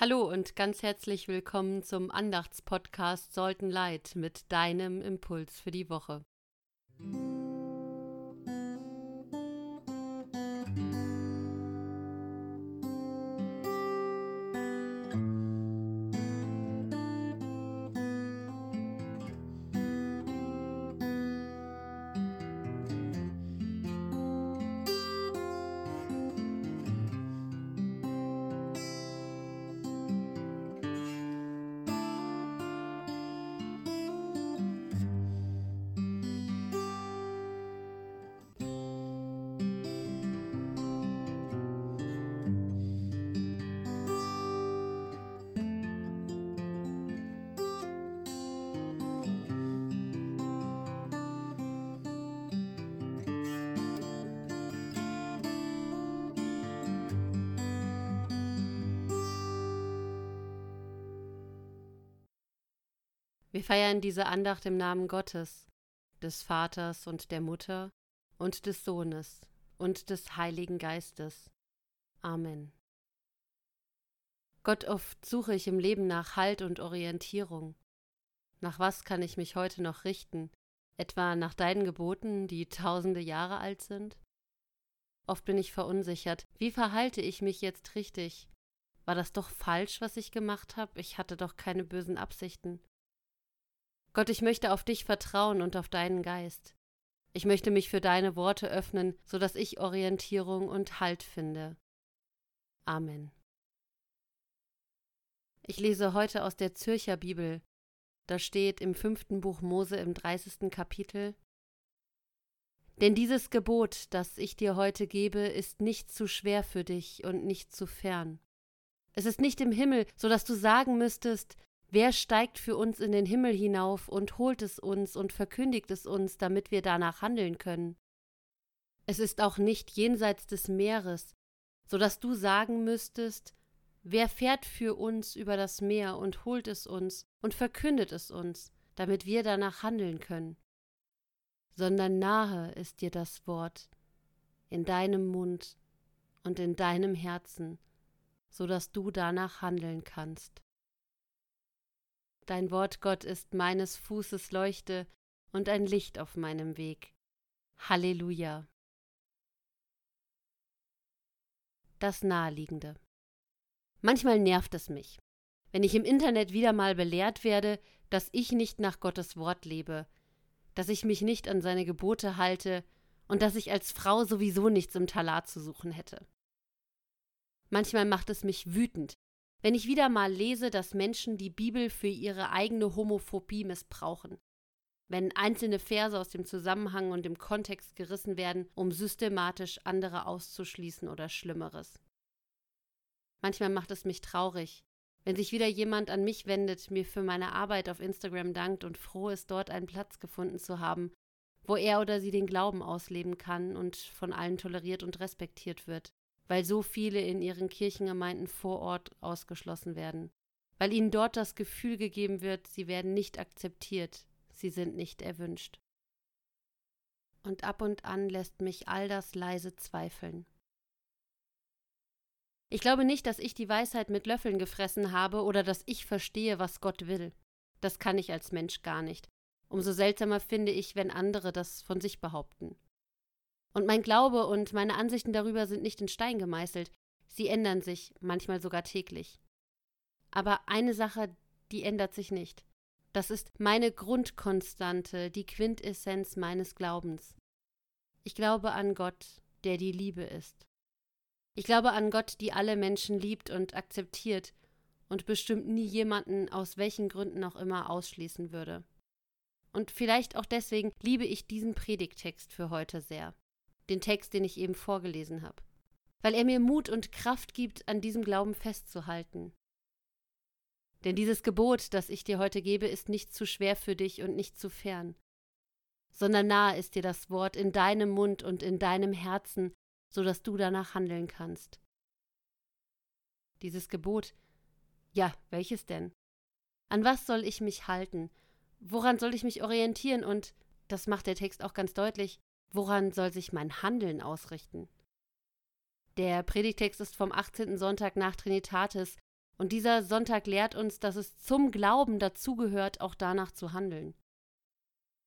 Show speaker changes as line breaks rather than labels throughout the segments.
Hallo und ganz herzlich willkommen zum Andachtspodcast Sollten Leid mit deinem Impuls für die Woche. Wir feiern diese Andacht im Namen Gottes, des Vaters und der Mutter und des Sohnes und des Heiligen Geistes. Amen. Gott, oft suche ich im Leben nach Halt und Orientierung. Nach was kann ich mich heute noch richten? Etwa nach deinen Geboten, die tausende Jahre alt sind? Oft bin ich verunsichert. Wie verhalte ich mich jetzt richtig? War das doch falsch, was ich gemacht habe? Ich hatte doch keine bösen Absichten. Gott, ich möchte auf dich vertrauen und auf deinen Geist. Ich möchte mich für deine Worte öffnen, so dass ich Orientierung und Halt finde. Amen. Ich lese heute aus der Zürcher Bibel. Da steht im fünften Buch Mose im dreißigsten Kapitel Denn dieses Gebot, das ich dir heute gebe, ist nicht zu schwer für dich und nicht zu fern. Es ist nicht im Himmel, so dass du sagen müsstest, Wer steigt für uns in den Himmel hinauf und holt es uns und verkündigt es uns, damit wir danach handeln können? Es ist auch nicht jenseits des Meeres, so dass du sagen müsstest, wer fährt für uns über das Meer und holt es uns und verkündet es uns, damit wir danach handeln können? Sondern nahe ist dir das Wort, in deinem Mund und in deinem Herzen, so dass du danach handeln kannst. Dein Wort, Gott, ist meines Fußes Leuchte und ein Licht auf meinem Weg. Halleluja. Das Naheliegende. Manchmal nervt es mich, wenn ich im Internet wieder mal belehrt werde, dass ich nicht nach Gottes Wort lebe, dass ich mich nicht an seine Gebote halte und dass ich als Frau sowieso nichts im Talar zu suchen hätte. Manchmal macht es mich wütend, wenn ich wieder mal lese, dass Menschen die Bibel für ihre eigene Homophobie missbrauchen, wenn einzelne Verse aus dem Zusammenhang und dem Kontext gerissen werden, um systematisch andere auszuschließen oder Schlimmeres. Manchmal macht es mich traurig, wenn sich wieder jemand an mich wendet, mir für meine Arbeit auf Instagram dankt und froh ist, dort einen Platz gefunden zu haben, wo er oder sie den Glauben ausleben kann und von allen toleriert und respektiert wird weil so viele in ihren Kirchengemeinden vor Ort ausgeschlossen werden, weil ihnen dort das Gefühl gegeben wird, sie werden nicht akzeptiert, sie sind nicht erwünscht. Und ab und an lässt mich all das leise zweifeln. Ich glaube nicht, dass ich die Weisheit mit Löffeln gefressen habe oder dass ich verstehe, was Gott will. Das kann ich als Mensch gar nicht. Umso seltsamer finde ich, wenn andere das von sich behaupten. Und mein Glaube und meine Ansichten darüber sind nicht in Stein gemeißelt, sie ändern sich, manchmal sogar täglich. Aber eine Sache, die ändert sich nicht. Das ist meine Grundkonstante, die Quintessenz meines Glaubens. Ich glaube an Gott, der die Liebe ist. Ich glaube an Gott, die alle Menschen liebt und akzeptiert und bestimmt nie jemanden aus welchen Gründen auch immer ausschließen würde. Und vielleicht auch deswegen liebe ich diesen Predigtext für heute sehr den Text, den ich eben vorgelesen habe, weil er mir Mut und Kraft gibt, an diesem Glauben festzuhalten. Denn dieses Gebot, das ich dir heute gebe, ist nicht zu schwer für dich und nicht zu fern, sondern nahe ist dir das Wort in deinem Mund und in deinem Herzen, so dass du danach handeln kannst. Dieses Gebot, ja, welches denn? An was soll ich mich halten? Woran soll ich mich orientieren? Und, das macht der Text auch ganz deutlich, Woran soll sich mein Handeln ausrichten? Der Predigtext ist vom 18. Sonntag nach Trinitatis Und dieser Sonntag lehrt uns, dass es zum Glauben dazugehört, auch danach zu handeln.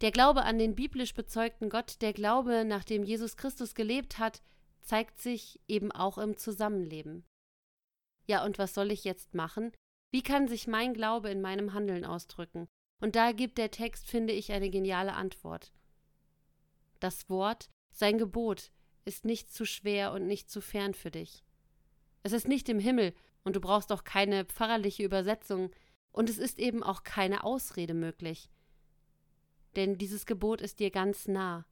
Der Glaube an den biblisch bezeugten Gott, der Glaube, nach dem Jesus Christus gelebt hat, zeigt sich eben auch im Zusammenleben. Ja, und was soll ich jetzt machen? Wie kann sich mein Glaube in meinem Handeln ausdrücken? Und da gibt der Text, finde ich, eine geniale Antwort. Das Wort, sein Gebot, ist nicht zu schwer und nicht zu fern für dich. Es ist nicht im Himmel, und du brauchst auch keine pfarrerliche Übersetzung, und es ist eben auch keine Ausrede möglich. Denn dieses Gebot ist dir ganz nah,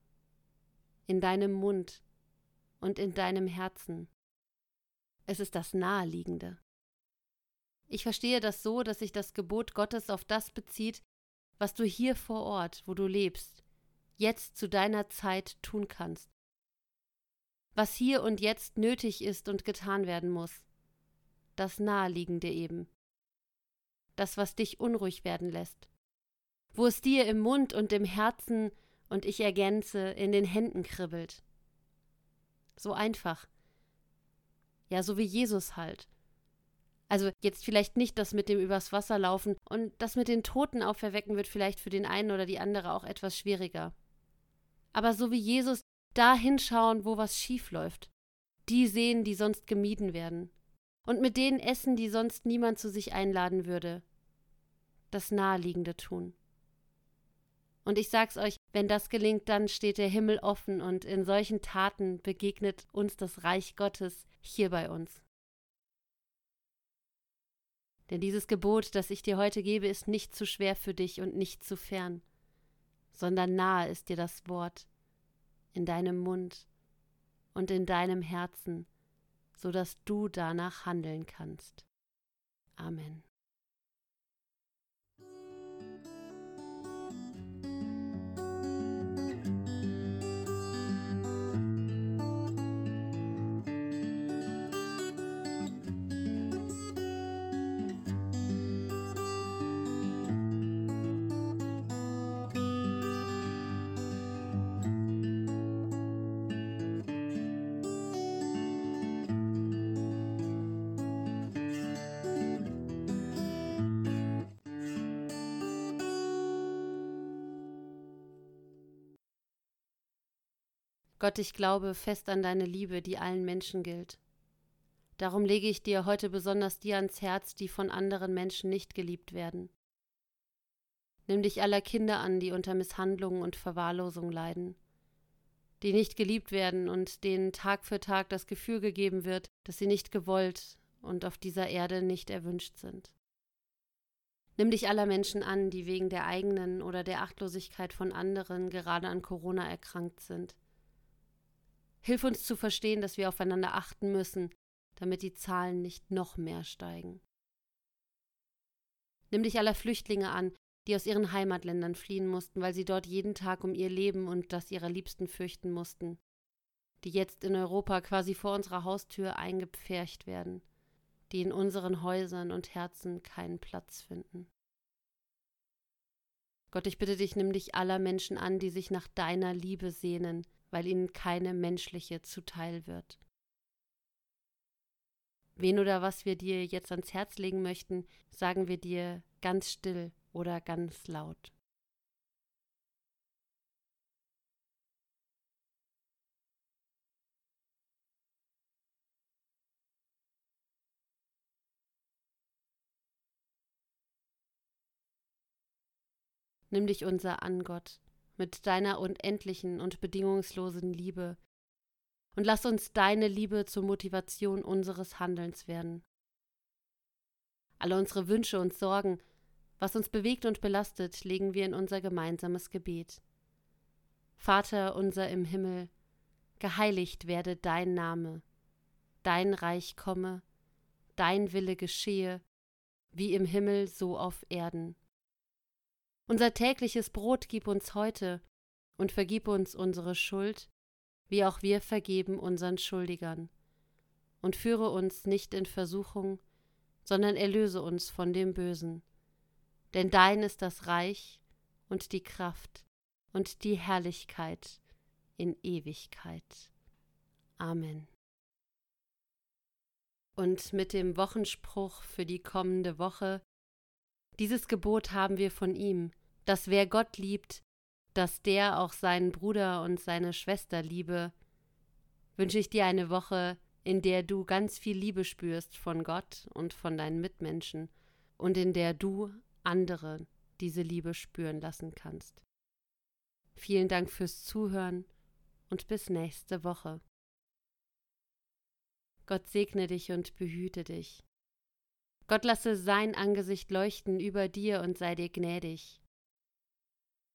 in deinem Mund und in deinem Herzen. Es ist das Naheliegende. Ich verstehe das so, dass sich das Gebot Gottes auf das bezieht, was du hier vor Ort, wo du lebst, jetzt zu deiner Zeit tun kannst. Was hier und jetzt nötig ist und getan werden muss. Das Naheliegende eben. Das, was dich unruhig werden lässt. Wo es dir im Mund und im Herzen und ich ergänze, in den Händen kribbelt. So einfach. Ja, so wie Jesus halt. Also jetzt vielleicht nicht das mit dem übers Wasser laufen und das mit den Toten auferwecken wird vielleicht für den einen oder die andere auch etwas schwieriger. Aber so wie Jesus da hinschauen, wo was schief läuft. Die sehen, die sonst gemieden werden. Und mit denen essen, die sonst niemand zu sich einladen würde. Das Naheliegende tun. Und ich sag's euch, wenn das gelingt, dann steht der Himmel offen und in solchen Taten begegnet uns das Reich Gottes hier bei uns. Denn dieses Gebot, das ich dir heute gebe, ist nicht zu schwer für dich und nicht zu fern, sondern nahe ist dir das Wort in deinem Mund und in deinem Herzen, so dass du danach handeln kannst. Amen. Gott, ich glaube fest an deine Liebe, die allen Menschen gilt. Darum lege ich dir heute besonders die ans Herz, die von anderen Menschen nicht geliebt werden. Nimm dich aller Kinder an, die unter Misshandlungen und Verwahrlosung leiden, die nicht geliebt werden und denen Tag für Tag das Gefühl gegeben wird, dass sie nicht gewollt und auf dieser Erde nicht erwünscht sind. Nimm dich aller Menschen an, die wegen der eigenen oder der Achtlosigkeit von anderen gerade an Corona erkrankt sind Hilf uns zu verstehen, dass wir aufeinander achten müssen, damit die Zahlen nicht noch mehr steigen. Nimm dich aller Flüchtlinge an, die aus ihren Heimatländern fliehen mussten, weil sie dort jeden Tag um ihr Leben und das ihrer Liebsten fürchten mussten, die jetzt in Europa quasi vor unserer Haustür eingepfercht werden, die in unseren Häusern und Herzen keinen Platz finden. Gott, ich bitte dich, nimm dich aller Menschen an, die sich nach deiner Liebe sehnen, weil ihnen keine menschliche zuteil wird. Wen oder was wir dir jetzt ans Herz legen möchten, sagen wir dir ganz still oder ganz laut. Nimm dich unser an, Gott, mit deiner unendlichen und bedingungslosen Liebe, und lass uns deine Liebe zur Motivation unseres Handelns werden. Alle unsere Wünsche und Sorgen, was uns bewegt und belastet, legen wir in unser gemeinsames Gebet. Vater unser im Himmel, geheiligt werde dein Name, dein Reich komme, dein Wille geschehe, wie im Himmel so auf Erden. Unser tägliches Brot gib uns heute und vergib uns unsere Schuld, wie auch wir vergeben unseren Schuldigern. Und führe uns nicht in Versuchung, sondern erlöse uns von dem Bösen. Denn dein ist das Reich und die Kraft und die Herrlichkeit in Ewigkeit. Amen. und mit dem Wochenspruch für die kommende Woche. Dieses Gebot haben wir von ihm, dass wer Gott liebt, dass der auch seinen Bruder und seine Schwester liebe. Wünsche ich dir eine Woche, in der du ganz viel Liebe spürst von Gott und von deinen Mitmenschen und in der du andere diese Liebe spüren lassen kannst. Vielen Dank fürs Zuhören und bis nächste Woche. Gott segne dich und behüte dich. Gott lasse sein Angesicht leuchten über dir und sei dir gnädig.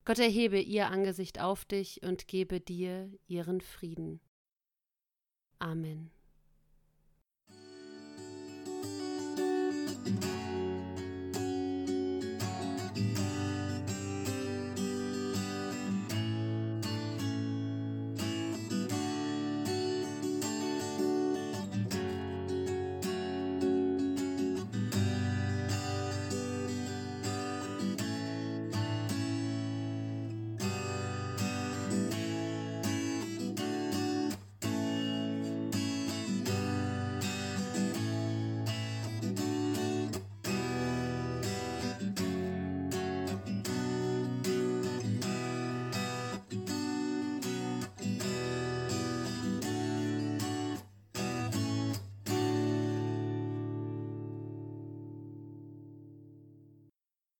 Gott erhebe ihr Angesicht auf dich und gebe dir ihren Frieden. Amen.